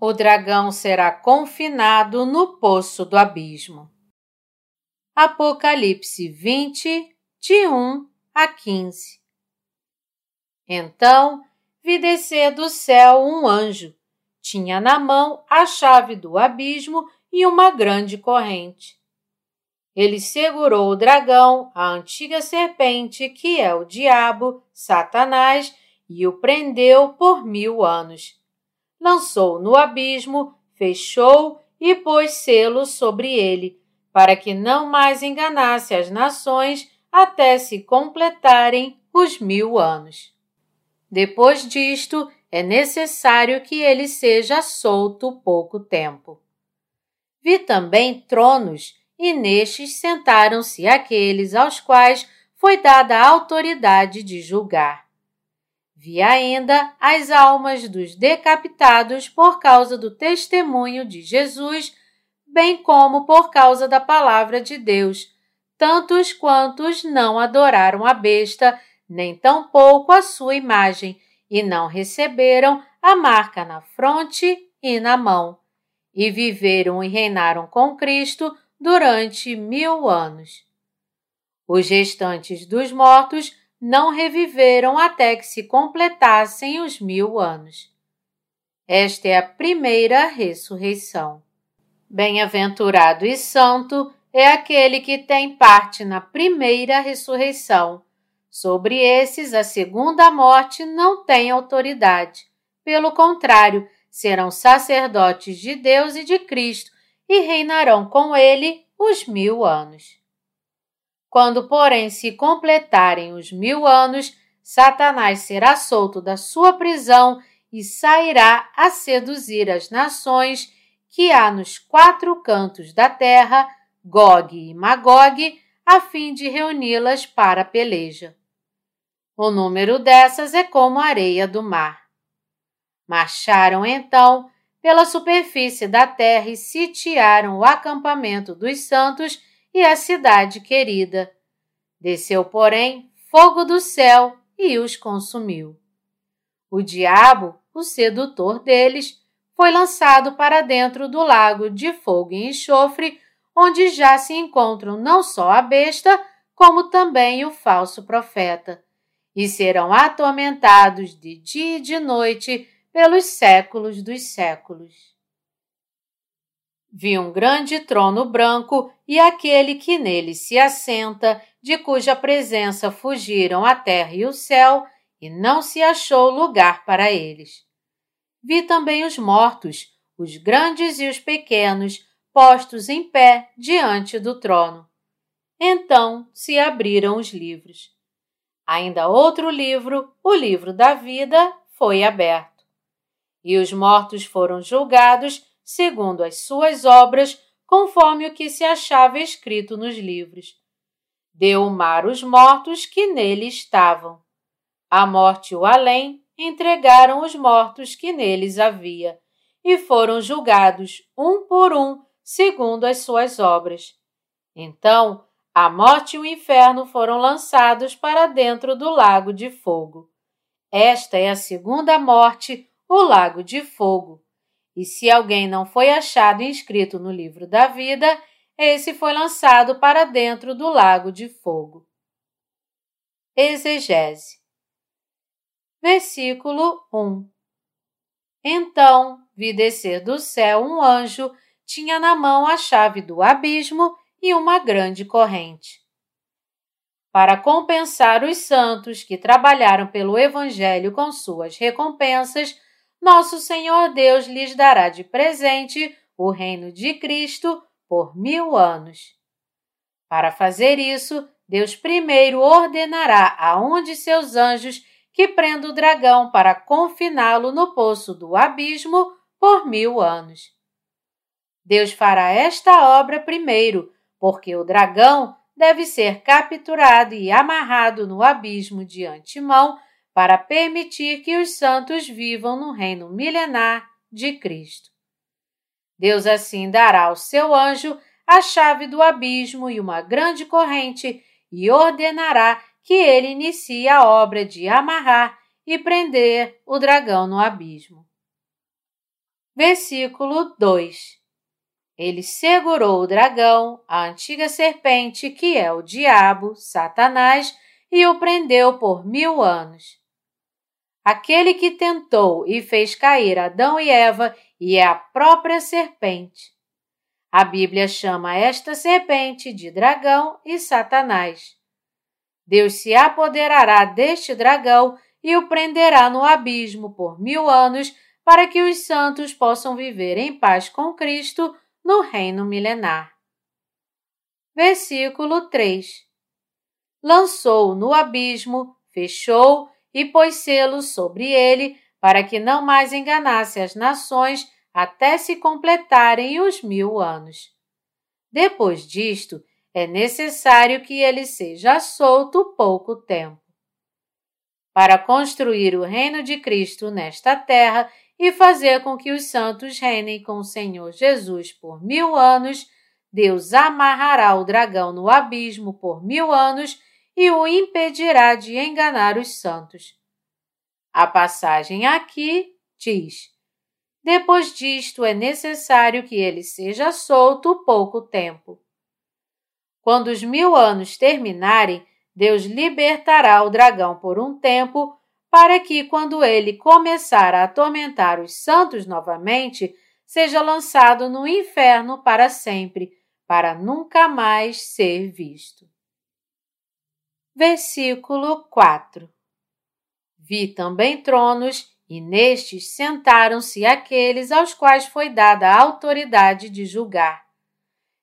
O dragão será confinado no poço do abismo. Apocalipse 20, de 1 a 15. Então vi descer do céu um anjo. Tinha na mão a chave do abismo e uma grande corrente. Ele segurou o dragão, a antiga serpente, que é o diabo, Satanás, e o prendeu por mil anos. Lançou no abismo, fechou e pôs selo sobre ele, para que não mais enganasse as nações até se completarem os mil anos. Depois disto, é necessário que ele seja solto pouco tempo. Vi também tronos e nestes sentaram-se aqueles aos quais foi dada a autoridade de julgar. Vi ainda as almas dos decapitados por causa do testemunho de Jesus, bem como por causa da palavra de Deus, tantos quantos não adoraram a besta, nem tampouco a sua imagem, e não receberam a marca na fronte e na mão, e viveram e reinaram com Cristo durante mil anos. Os restantes dos mortos não reviveram até que se completassem os mil anos. Esta é a primeira ressurreição. Bem-aventurado e santo é aquele que tem parte na primeira ressurreição. Sobre esses, a segunda morte não tem autoridade. Pelo contrário, serão sacerdotes de Deus e de Cristo e reinarão com ele os mil anos. Quando, porém, se completarem os mil anos, Satanás será solto da sua prisão e sairá a seduzir as nações que há nos quatro cantos da terra, Gog e Magog, a fim de reuni-las para a peleja. O número dessas é como a areia do mar. Marcharam então pela superfície da terra e sitiaram o acampamento dos santos e a cidade querida. Desceu, porém, fogo do céu e os consumiu. O diabo, o sedutor deles, foi lançado para dentro do lago de fogo e enxofre, onde já se encontram não só a besta, como também o falso profeta, e serão atormentados de dia e de noite pelos séculos dos séculos. Vi um grande trono branco e aquele que nele se assenta, de cuja presença fugiram a terra e o céu, e não se achou lugar para eles. Vi também os mortos, os grandes e os pequenos, postos em pé diante do trono. Então se abriram os livros. Ainda outro livro, o livro da vida, foi aberto e os mortos foram julgados segundo as suas obras, conforme o que se achava escrito nos livros. Deu o mar os mortos que nele estavam. A morte e o além entregaram os mortos que neles havia, e foram julgados um por um, segundo as suas obras. Então, a morte e o inferno foram lançados para dentro do lago de fogo. Esta é a segunda morte, o lago de fogo. E se alguém não foi achado inscrito no livro da vida, esse foi lançado para dentro do lago de fogo. Exegese. Versículo 1 Então vi descer do céu um anjo, tinha na mão a chave do abismo e uma grande corrente. Para compensar os santos que trabalharam pelo Evangelho com suas recompensas, nosso Senhor Deus lhes dará de presente o reino de Cristo por mil anos. Para fazer isso, Deus primeiro ordenará a um de seus anjos que prenda o dragão para confiná-lo no poço do abismo por mil anos. Deus fará esta obra primeiro, porque o dragão deve ser capturado e amarrado no abismo de antemão para permitir que os santos vivam no reino milenar de Cristo. Deus assim dará ao seu anjo a chave do abismo e uma grande corrente e ordenará que ele inicie a obra de amarrar e prender o dragão no abismo. Versículo 2 Ele segurou o dragão, a antiga serpente, que é o diabo, Satanás, e o prendeu por mil anos. Aquele que tentou e fez cair Adão e Eva e é a própria serpente. A Bíblia chama esta serpente de dragão e Satanás. Deus se apoderará deste dragão e o prenderá no abismo por mil anos para que os santos possam viver em paz com Cristo no reino milenar. Versículo 3 Lançou no abismo, fechou e pôs selo sobre ele para que não mais enganasse as nações até se completarem os mil anos. Depois disto, é necessário que ele seja solto pouco tempo. Para construir o reino de Cristo nesta terra e fazer com que os santos reinem com o Senhor Jesus por mil anos, Deus amarrará o dragão no abismo por mil anos e o impedirá de enganar os santos. A passagem aqui diz: Depois disto é necessário que ele seja solto pouco tempo. Quando os mil anos terminarem, Deus libertará o dragão por um tempo, para que, quando ele começar a atormentar os santos novamente, seja lançado no inferno para sempre, para nunca mais ser visto. Versículo 4 Vi também tronos, e nestes sentaram-se aqueles aos quais foi dada a autoridade de julgar.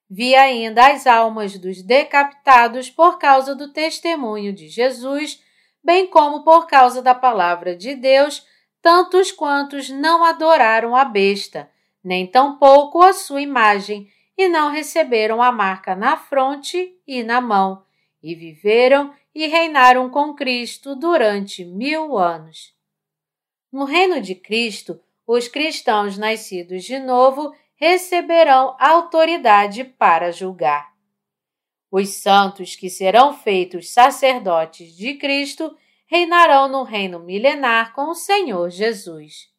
Vi ainda as almas dos decapitados por causa do testemunho de Jesus, bem como por causa da palavra de Deus, tantos quantos não adoraram a besta, nem tampouco a sua imagem, e não receberam a marca na fronte e na mão, e viveram e reinaram com Cristo durante mil anos. No reino de Cristo, os cristãos nascidos de novo receberão autoridade para julgar. Os santos que serão feitos sacerdotes de Cristo reinarão no reino milenar com o Senhor Jesus.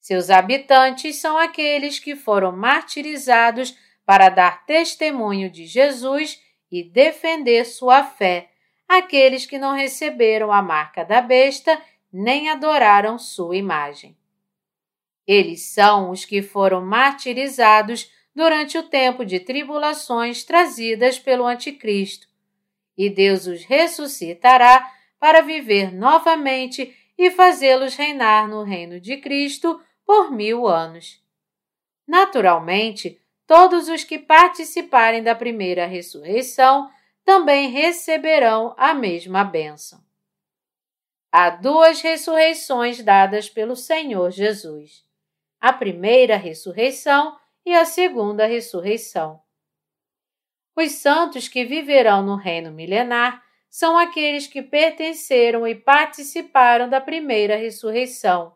Seus habitantes são aqueles que foram martirizados para dar testemunho de Jesus e defender sua fé aqueles que não receberam a marca da besta nem adoraram sua imagem. Eles são os que foram martirizados durante o tempo de tribulações trazidas pelo Anticristo, e Deus os ressuscitará para viver novamente e fazê-los reinar no reino de Cristo por mil anos. Naturalmente, todos os que participarem da primeira ressurreição também receberão a mesma bênção. Há duas ressurreições dadas pelo Senhor Jesus: a primeira ressurreição e a segunda ressurreição. Os santos que viverão no reino milenar são aqueles que pertenceram e participaram da primeira ressurreição.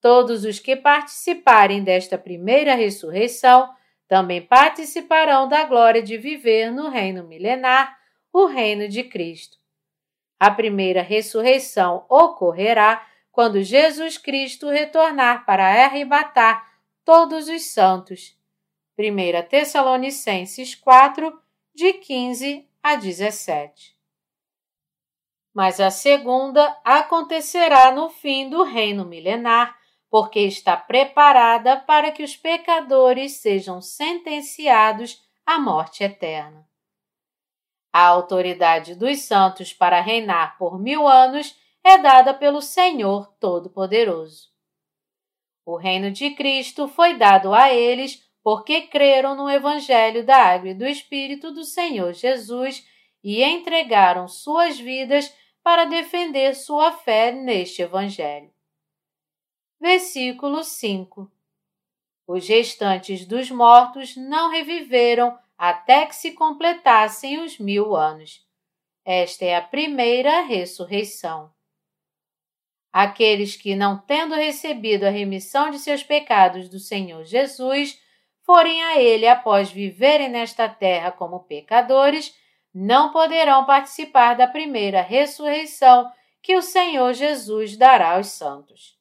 Todos os que participarem desta primeira ressurreição também participarão da glória de viver no reino milenar, o reino de Cristo. A primeira ressurreição ocorrerá quando Jesus Cristo retornar para arrebatar todos os santos. 1 Tessalonicenses 4, de 15 a 17. Mas a segunda acontecerá no fim do reino milenar, porque está preparada para que os pecadores sejam sentenciados à morte eterna. A autoridade dos santos para reinar por mil anos é dada pelo Senhor Todo-Poderoso. O reino de Cristo foi dado a eles porque creram no Evangelho da Água e do Espírito do Senhor Jesus e entregaram suas vidas para defender sua fé neste Evangelho. Versículo 5 Os restantes dos mortos não reviveram até que se completassem os mil anos. Esta é a primeira ressurreição. Aqueles que, não tendo recebido a remissão de seus pecados do Senhor Jesus, forem a Ele após viverem nesta terra como pecadores, não poderão participar da primeira ressurreição que o Senhor Jesus dará aos santos.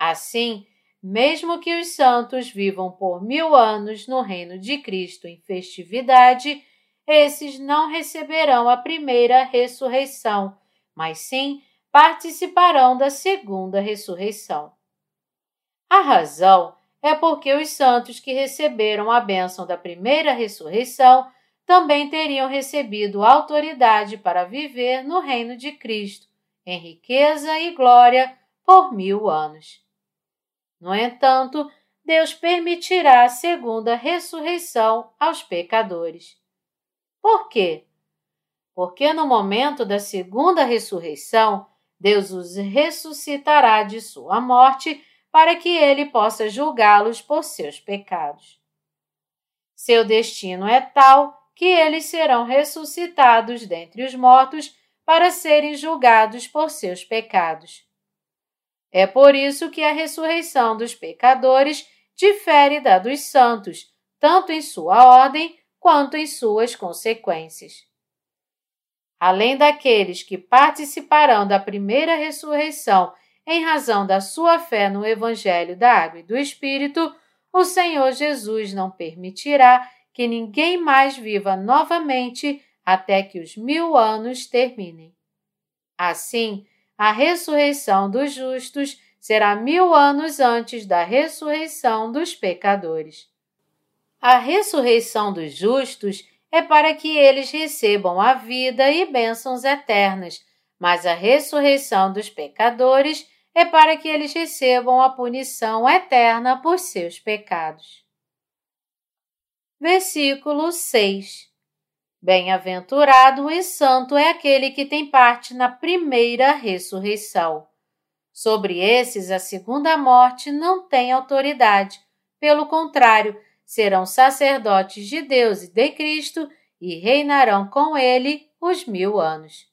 Assim, mesmo que os santos vivam por mil anos no reino de Cristo em festividade, esses não receberão a primeira ressurreição, mas sim participarão da segunda ressurreição. A razão é porque os santos que receberam a bênção da primeira ressurreição também teriam recebido autoridade para viver no reino de Cristo, em riqueza e glória, por mil anos. No entanto, Deus permitirá a segunda ressurreição aos pecadores. Por quê? Porque no momento da segunda ressurreição, Deus os ressuscitará de sua morte para que ele possa julgá-los por seus pecados. Seu destino é tal que eles serão ressuscitados dentre os mortos para serem julgados por seus pecados. É por isso que a ressurreição dos pecadores difere da dos santos, tanto em sua ordem quanto em suas consequências. Além daqueles que participarão da primeira ressurreição em razão da sua fé no Evangelho da Água e do Espírito, o Senhor Jesus não permitirá que ninguém mais viva novamente até que os mil anos terminem. Assim, a ressurreição dos justos será mil anos antes da ressurreição dos pecadores. A ressurreição dos justos é para que eles recebam a vida e bênçãos eternas, mas a ressurreição dos pecadores é para que eles recebam a punição eterna por seus pecados. Versículo 6 Bem-aventurado e santo é aquele que tem parte na primeira ressurreição. Sobre esses, a segunda morte não tem autoridade. Pelo contrário, serão sacerdotes de Deus e de Cristo e reinarão com ele os mil anos.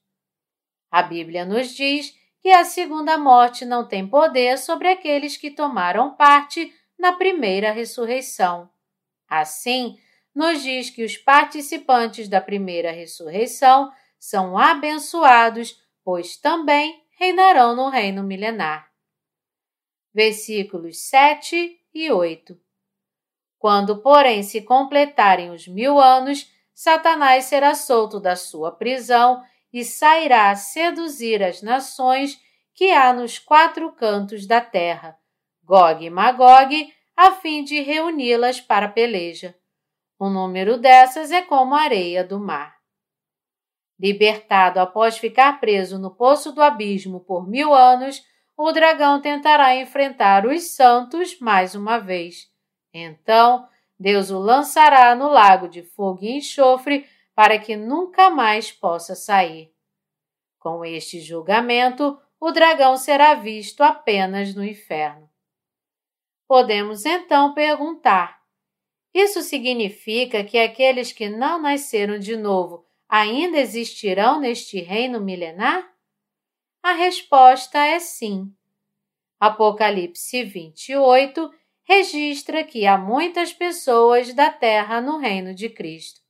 A Bíblia nos diz que a segunda morte não tem poder sobre aqueles que tomaram parte na primeira ressurreição. Assim, nos diz que os participantes da primeira ressurreição são abençoados, pois também reinarão no reino milenar. Versículos 7 e 8 Quando, porém, se completarem os mil anos, Satanás será solto da sua prisão e sairá a seduzir as nações que há nos quatro cantos da terra, Gog e Magog, a fim de reuni-las para peleja. O número dessas é como a areia do mar. Libertado após ficar preso no poço do abismo por mil anos, o dragão tentará enfrentar os santos mais uma vez. Então, Deus o lançará no lago de fogo e enxofre para que nunca mais possa sair. Com este julgamento, o dragão será visto apenas no inferno. Podemos então perguntar: isso significa que aqueles que não nasceram de novo ainda existirão neste reino milenar? A resposta é sim. Apocalipse 28 registra que há muitas pessoas da terra no reino de Cristo.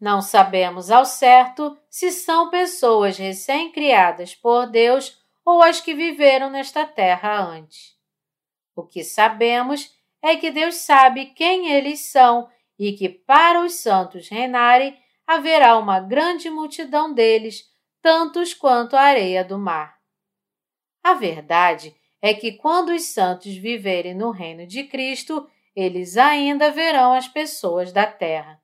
Não sabemos ao certo se são pessoas recém-criadas por Deus ou as que viveram nesta terra antes. O que sabemos é que Deus sabe quem eles são e que para os santos reinarem haverá uma grande multidão deles, tantos quanto a areia do mar. A verdade é que quando os santos viverem no reino de Cristo, eles ainda verão as pessoas da terra.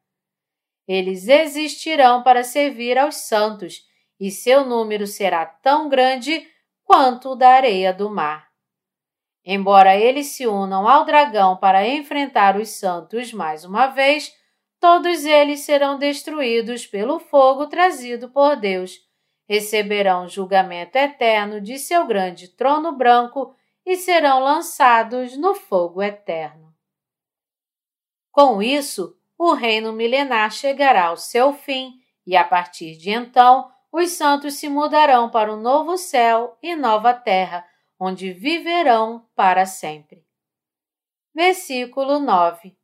Eles existirão para servir aos santos, e seu número será tão grande quanto o da areia do mar. Embora eles se unam ao dragão para enfrentar os santos mais uma vez, todos eles serão destruídos pelo fogo trazido por Deus, receberão julgamento eterno de seu grande trono branco e serão lançados no fogo eterno. Com isso, o reino milenar chegará ao seu fim e, a partir de então, os santos se mudarão para um novo céu e nova terra onde viverão para sempre. Versículo 9: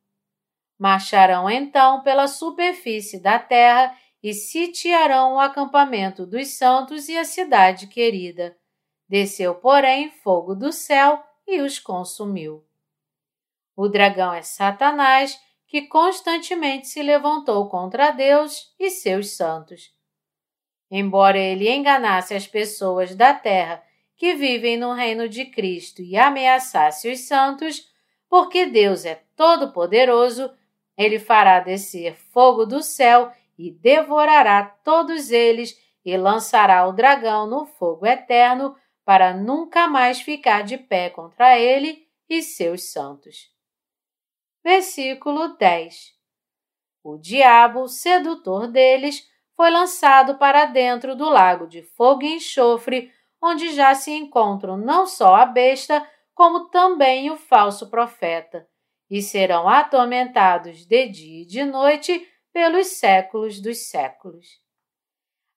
Marcharão então pela superfície da terra e sitiarão o acampamento dos santos e a cidade querida. Desceu, porém, fogo do céu e os consumiu. O dragão é Satanás, que constantemente se levantou contra Deus e seus santos. Embora ele enganasse as pessoas da terra que vivem no reino de Cristo e ameaçasse os santos, porque Deus é todo-poderoso, ele fará descer fogo do céu e devorará todos eles e lançará o dragão no fogo eterno para nunca mais ficar de pé contra ele e seus santos. Versículo 10 O diabo, sedutor deles, foi lançado para dentro do lago de fogo e enxofre, onde já se encontram não só a besta, como também o falso profeta, e serão atormentados de dia e de noite pelos séculos dos séculos.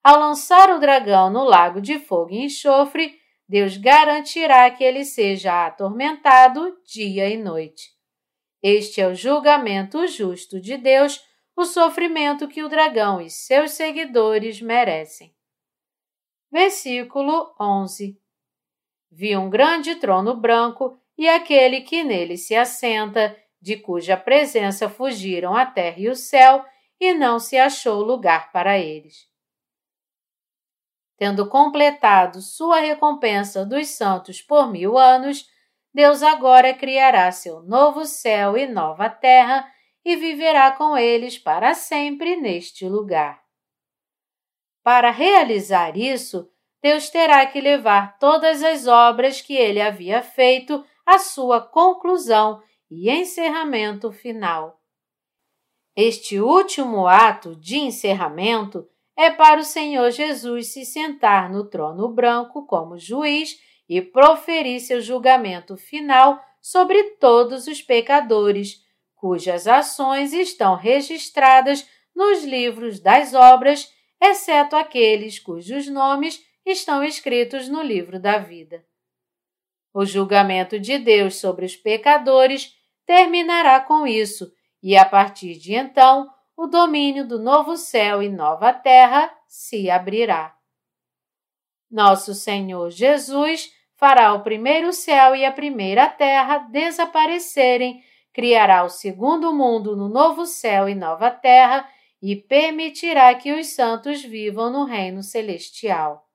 Ao lançar o dragão no lago de fogo e enxofre, Deus garantirá que ele seja atormentado dia e noite. Este é o julgamento justo de Deus, o sofrimento que o dragão e seus seguidores merecem. Versículo 11 Vi um grande trono branco e aquele que nele se assenta, de cuja presença fugiram a terra e o céu, e não se achou lugar para eles. Tendo completado sua recompensa dos santos por mil anos, Deus agora criará seu novo céu e nova terra e viverá com eles para sempre neste lugar. Para realizar isso, Deus terá que levar todas as obras que ele havia feito à sua conclusão e encerramento final. Este último ato de encerramento é para o Senhor Jesus se sentar no trono branco como juiz e proferir seu julgamento final sobre todos os pecadores, cujas ações estão registradas nos livros das obras, exceto aqueles cujos nomes estão escritos no livro da vida. O julgamento de Deus sobre os pecadores terminará com isso, e a partir de então, o domínio do novo céu e nova terra se abrirá. Nosso Senhor Jesus fará o primeiro céu e a primeira terra desaparecerem, criará o segundo mundo no novo céu e nova terra e permitirá que os santos vivam no reino celestial.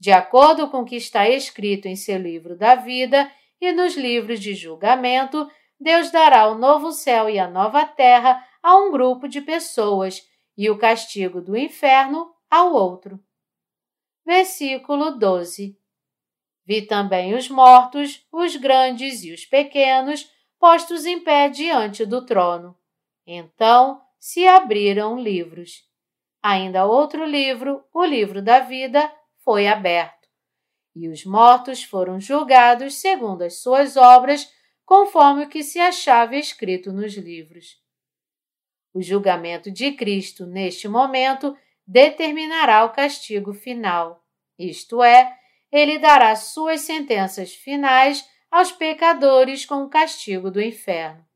De acordo com o que está escrito em seu livro da vida e nos livros de julgamento, Deus dará o novo céu e a nova terra a um grupo de pessoas e o castigo do inferno ao outro. Versículo 12. Vi também os mortos, os grandes e os pequenos, postos em pé diante do trono. Então se abriram livros. Ainda outro livro, o livro da vida, foi aberto, e os mortos foram julgados segundo as suas obras, conforme o que se achava escrito nos livros. O julgamento de Cristo, neste momento, determinará o castigo final, isto é, ele dará suas sentenças finais aos pecadores com o castigo do inferno.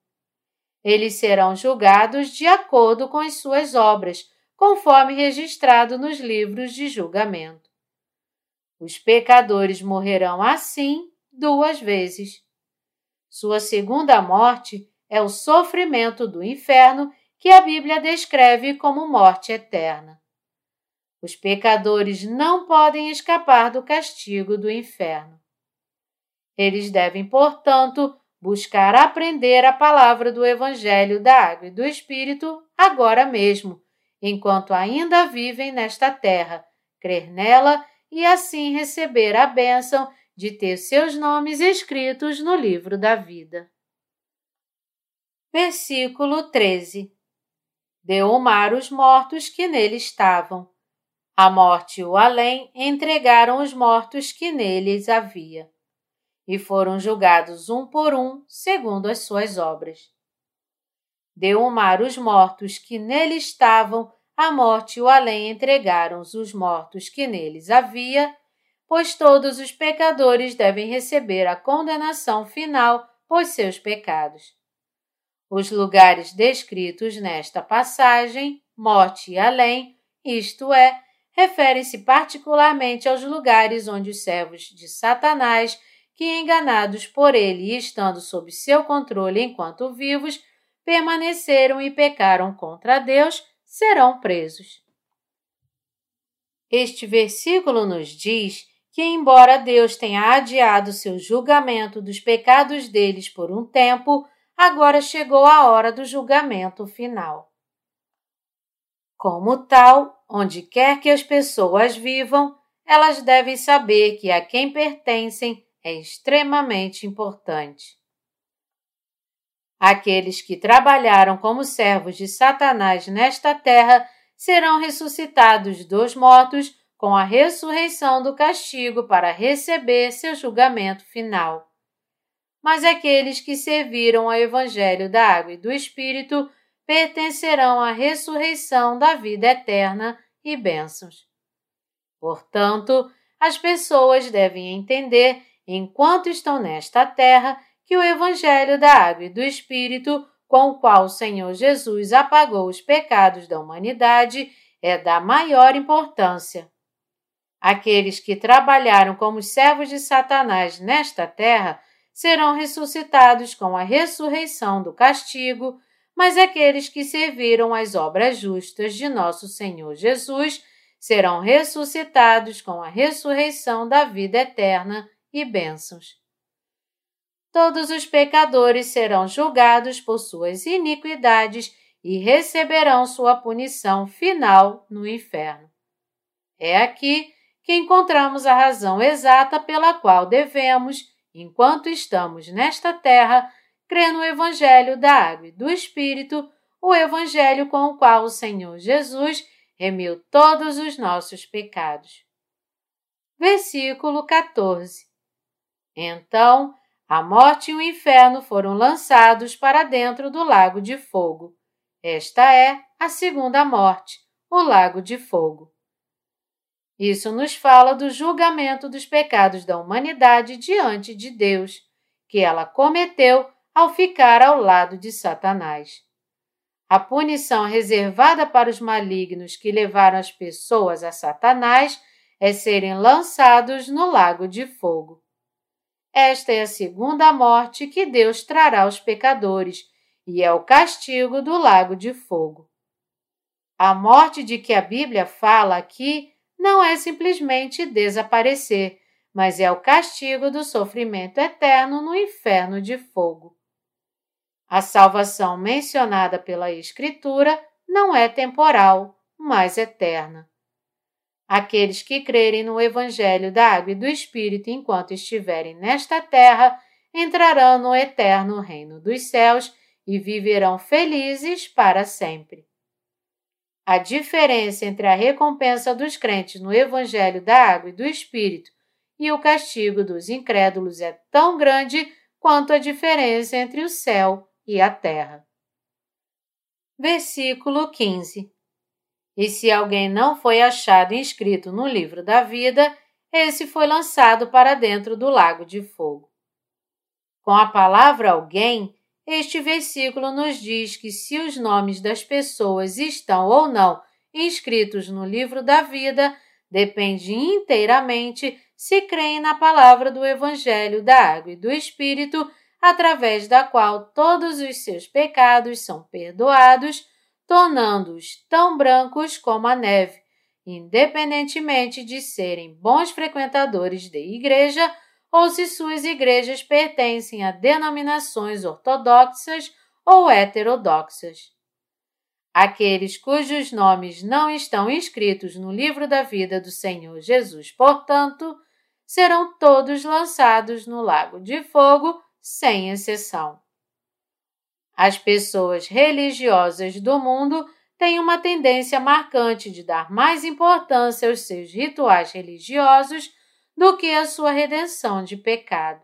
Eles serão julgados de acordo com as suas obras, conforme registrado nos livros de julgamento. Os pecadores morrerão assim duas vezes. Sua segunda morte é o sofrimento do inferno que a Bíblia descreve como morte eterna. Os pecadores não podem escapar do castigo do inferno. Eles devem, portanto, buscar aprender a palavra do Evangelho da Água e do Espírito agora mesmo, enquanto ainda vivem nesta terra, crer nela e assim receber a bênção de ter seus nomes escritos no livro da vida. Versículo 13 Deu o mar os mortos que nele estavam. A morte e o além entregaram os mortos que neles havia, e foram julgados um por um, segundo as suas obras. Deu o mar os mortos que nele estavam a morte e o além entregaram os mortos que neles havia, pois todos os pecadores devem receber a condenação final por seus pecados. Os lugares descritos nesta passagem, morte e além, isto é, referem-se particularmente aos lugares onde os servos de Satanás, que, enganados por ele e estando sob seu controle enquanto vivos, permaneceram e pecaram contra Deus, serão presos. Este versículo nos diz que, embora Deus tenha adiado seu julgamento dos pecados deles por um tempo, agora chegou a hora do julgamento final. Como tal, onde quer que as pessoas vivam, elas devem saber que a quem pertencem é extremamente importante. Aqueles que trabalharam como servos de Satanás nesta terra serão ressuscitados dos mortos com a ressurreição do castigo para receber seu julgamento final. Mas aqueles que serviram ao Evangelho da Água e do Espírito pertencerão à ressurreição da vida eterna e bênçãos. Portanto, as pessoas devem entender, enquanto estão nesta terra, que o Evangelho da Água e do Espírito, com o qual o Senhor Jesus apagou os pecados da humanidade, é da maior importância. Aqueles que trabalharam como servos de Satanás nesta terra serão ressuscitados com a ressurreição do castigo, mas aqueles que serviram as obras justas de nosso Senhor Jesus serão ressuscitados com a ressurreição da vida eterna e bênçãos. Todos os pecadores serão julgados por suas iniquidades e receberão sua punição final no inferno. É aqui que encontramos a razão exata pela qual devemos, enquanto estamos nesta terra, crê no Evangelho da Água e do Espírito, o Evangelho com o qual o Senhor Jesus remiu todos os nossos pecados. Versículo 14 Então, a morte e o inferno foram lançados para dentro do lago de fogo. Esta é a segunda morte, o lago de fogo. Isso nos fala do julgamento dos pecados da humanidade diante de Deus, que ela cometeu ao ficar ao lado de Satanás. A punição reservada para os malignos que levaram as pessoas a Satanás é serem lançados no lago de fogo. Esta é a segunda morte que Deus trará aos pecadores e é o castigo do lago de fogo. A morte de que a Bíblia fala aqui não é simplesmente desaparecer, mas é o castigo do sofrimento eterno no inferno de fogo. A salvação mencionada pela Escritura não é temporal, mas eterna. Aqueles que crerem no Evangelho da Água e do Espírito enquanto estiverem nesta terra entrarão no eterno reino dos céus e viverão felizes para sempre. A diferença entre a recompensa dos crentes no Evangelho da Água e do Espírito e o castigo dos incrédulos é tão grande quanto a diferença entre o céu e a terra. Versículo 15 E se alguém não foi achado inscrito no livro da vida, esse foi lançado para dentro do lago de fogo. Com a palavra alguém, este versículo nos diz que se os nomes das pessoas estão ou não inscritos no livro da vida, depende inteiramente se creem na palavra do Evangelho da Água e do Espírito através da qual todos os seus pecados são perdoados, tornando-os tão brancos como a neve, independentemente de serem bons frequentadores de igreja ou se suas igrejas pertencem a denominações ortodoxas ou heterodoxas. Aqueles cujos nomes não estão inscritos no livro da vida do Senhor Jesus, portanto, serão todos lançados no lago de fogo sem exceção. As pessoas religiosas do mundo têm uma tendência marcante de dar mais importância aos seus rituais religiosos do que a sua redenção de pecado.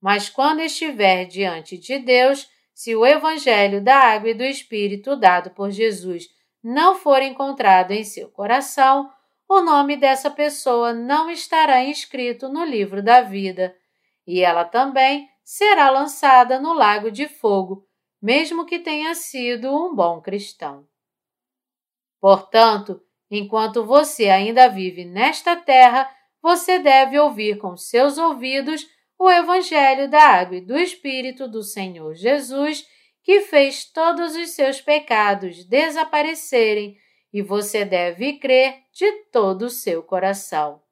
Mas quando estiver diante de Deus, se o Evangelho da Água e do Espírito dado por Jesus não for encontrado em seu coração, o nome dessa pessoa não estará inscrito no livro da vida, e ela também será lançada no lago de fogo, mesmo que tenha sido um bom cristão. Portanto, enquanto você ainda vive nesta terra, você deve ouvir com seus ouvidos o Evangelho da Água e do Espírito do Senhor Jesus, que fez todos os seus pecados desaparecerem e você deve crer de todo o seu coração.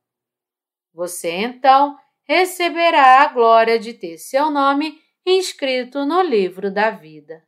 Você então receberá a glória de ter seu nome inscrito no livro da vida.